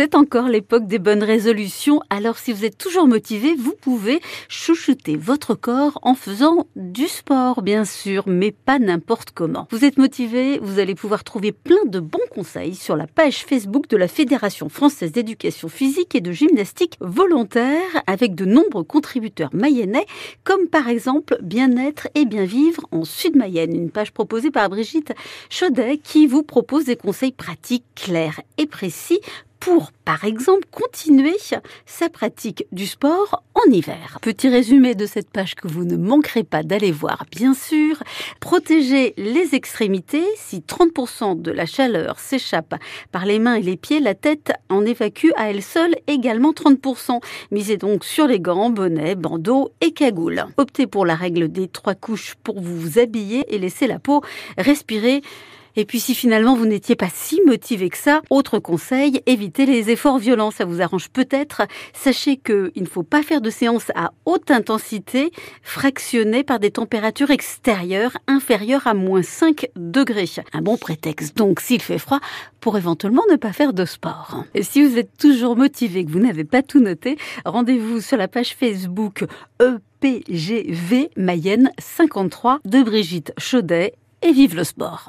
C'est encore l'époque des bonnes résolutions, alors si vous êtes toujours motivé, vous pouvez chouchouter votre corps en faisant du sport, bien sûr, mais pas n'importe comment. Vous êtes motivé, vous allez pouvoir trouver plein de bons conseils sur la page Facebook de la Fédération française d'éducation physique et de gymnastique volontaire avec de nombreux contributeurs mayennais, comme par exemple Bien-être et bien vivre en Sud-Mayenne, une page proposée par Brigitte Chaudet qui vous propose des conseils pratiques clairs et précis pour, par exemple, continuer sa pratique du sport en hiver. Petit résumé de cette page que vous ne manquerez pas d'aller voir, bien sûr. Protéger les extrémités. Si 30% de la chaleur s'échappe par les mains et les pieds, la tête en évacue à elle seule également 30%. Misez donc sur les gants, bonnets, bandeaux et cagoules. Optez pour la règle des trois couches pour vous habiller et laisser la peau respirer et puis si finalement vous n'étiez pas si motivé que ça, autre conseil, évitez les efforts violents. Ça vous arrange peut-être. Sachez qu'il ne faut pas faire de séances à haute intensité fractionnées par des températures extérieures inférieures à moins 5 degrés. Un bon prétexte donc s'il fait froid pour éventuellement ne pas faire de sport. Et si vous êtes toujours motivé, que vous n'avez pas tout noté, rendez-vous sur la page Facebook EPGV Mayenne 53 de Brigitte Chaudet et vive le sport.